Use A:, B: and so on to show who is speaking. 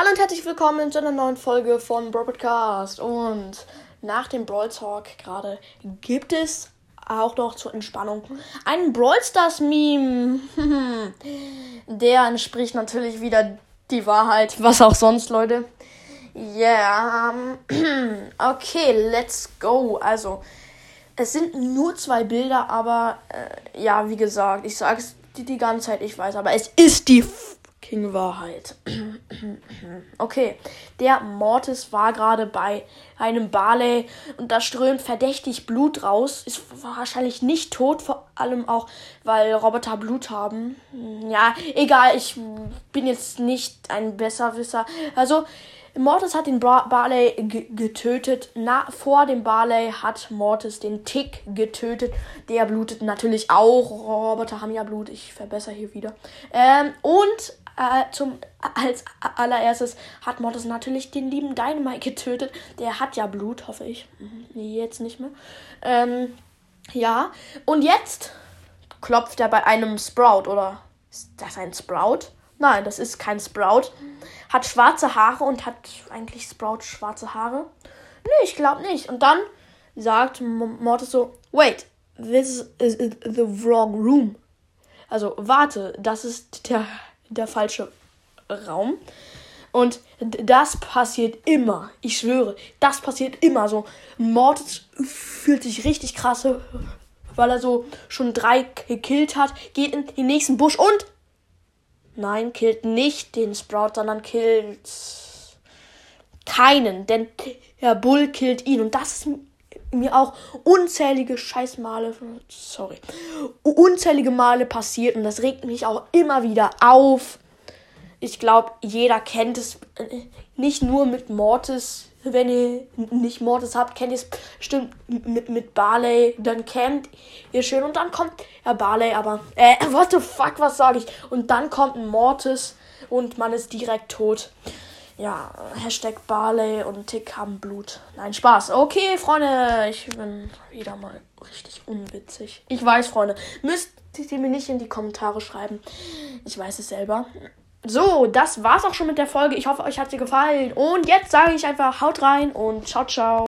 A: Hallo und herzlich willkommen zu einer neuen Folge von Brawl Podcast. Und nach dem Brawl Talk gerade gibt es auch noch zur Entspannung einen Brawl Stars Meme. Der entspricht natürlich wieder die Wahrheit. Was auch sonst, Leute. Yeah. okay, let's go. Also, es sind nur zwei Bilder, aber äh, ja, wie gesagt, ich sage es die, die ganze Zeit, ich weiß, aber es ist die fucking Wahrheit. okay, der Mortis war gerade bei einem Barley und da strömt verdächtig Blut raus. Ist wahrscheinlich nicht tot, vor allem auch, weil Roboter Blut haben. Ja, egal, ich bin jetzt nicht ein Besserwisser. Also, Mortis hat den Barley getötet. Na, vor dem Barley hat Mortis den Tick getötet. Der blutet natürlich auch. Roboter haben ja Blut. Ich verbessere hier wieder. Ähm, und äh, zum, als allererstes hat Mortis natürlich den lieben Dynamite getötet. Der hat ja Blut, hoffe ich. Mhm, jetzt nicht mehr. Ähm, ja. Und jetzt klopft er bei einem Sprout, oder? Ist das ein Sprout? Nein, das ist kein Sprout. Hat schwarze Haare und hat eigentlich Sprout schwarze Haare? Nee, ich glaube nicht. Und dann sagt Mortis so, wait, this is the wrong room. Also, warte, das ist der, der falsche Raum. Und das passiert immer. Ich schwöre, das passiert immer so. Mortis fühlt sich richtig krasse, weil er so schon drei gekillt hat, geht in den nächsten Busch und Nein, killt nicht den Sprout, sondern killt keinen, denn der Bull killt ihn. Und das ist mir auch unzählige Scheißmale, sorry, unzählige Male passiert. Und das regt mich auch immer wieder auf. Ich glaube, jeder kennt es äh, nicht nur mit Mortis wenn ihr nicht Mortis habt, kennt ihr es bestimmt mit, mit Barley. Dann kennt ihr schön und dann kommt ja Barley, aber äh, what the fuck, was sage ich? Und dann kommt Mortis und man ist direkt tot. Ja, Hashtag Barley und Tick haben Blut. Nein, Spaß. Okay, Freunde, ich bin wieder mal richtig unwitzig. Ich weiß, Freunde, müsst ihr mir nicht in die Kommentare schreiben. Ich weiß es selber. So, das war's auch schon mit der Folge. Ich hoffe, euch hat sie gefallen. Und jetzt sage ich einfach, haut rein und ciao, ciao.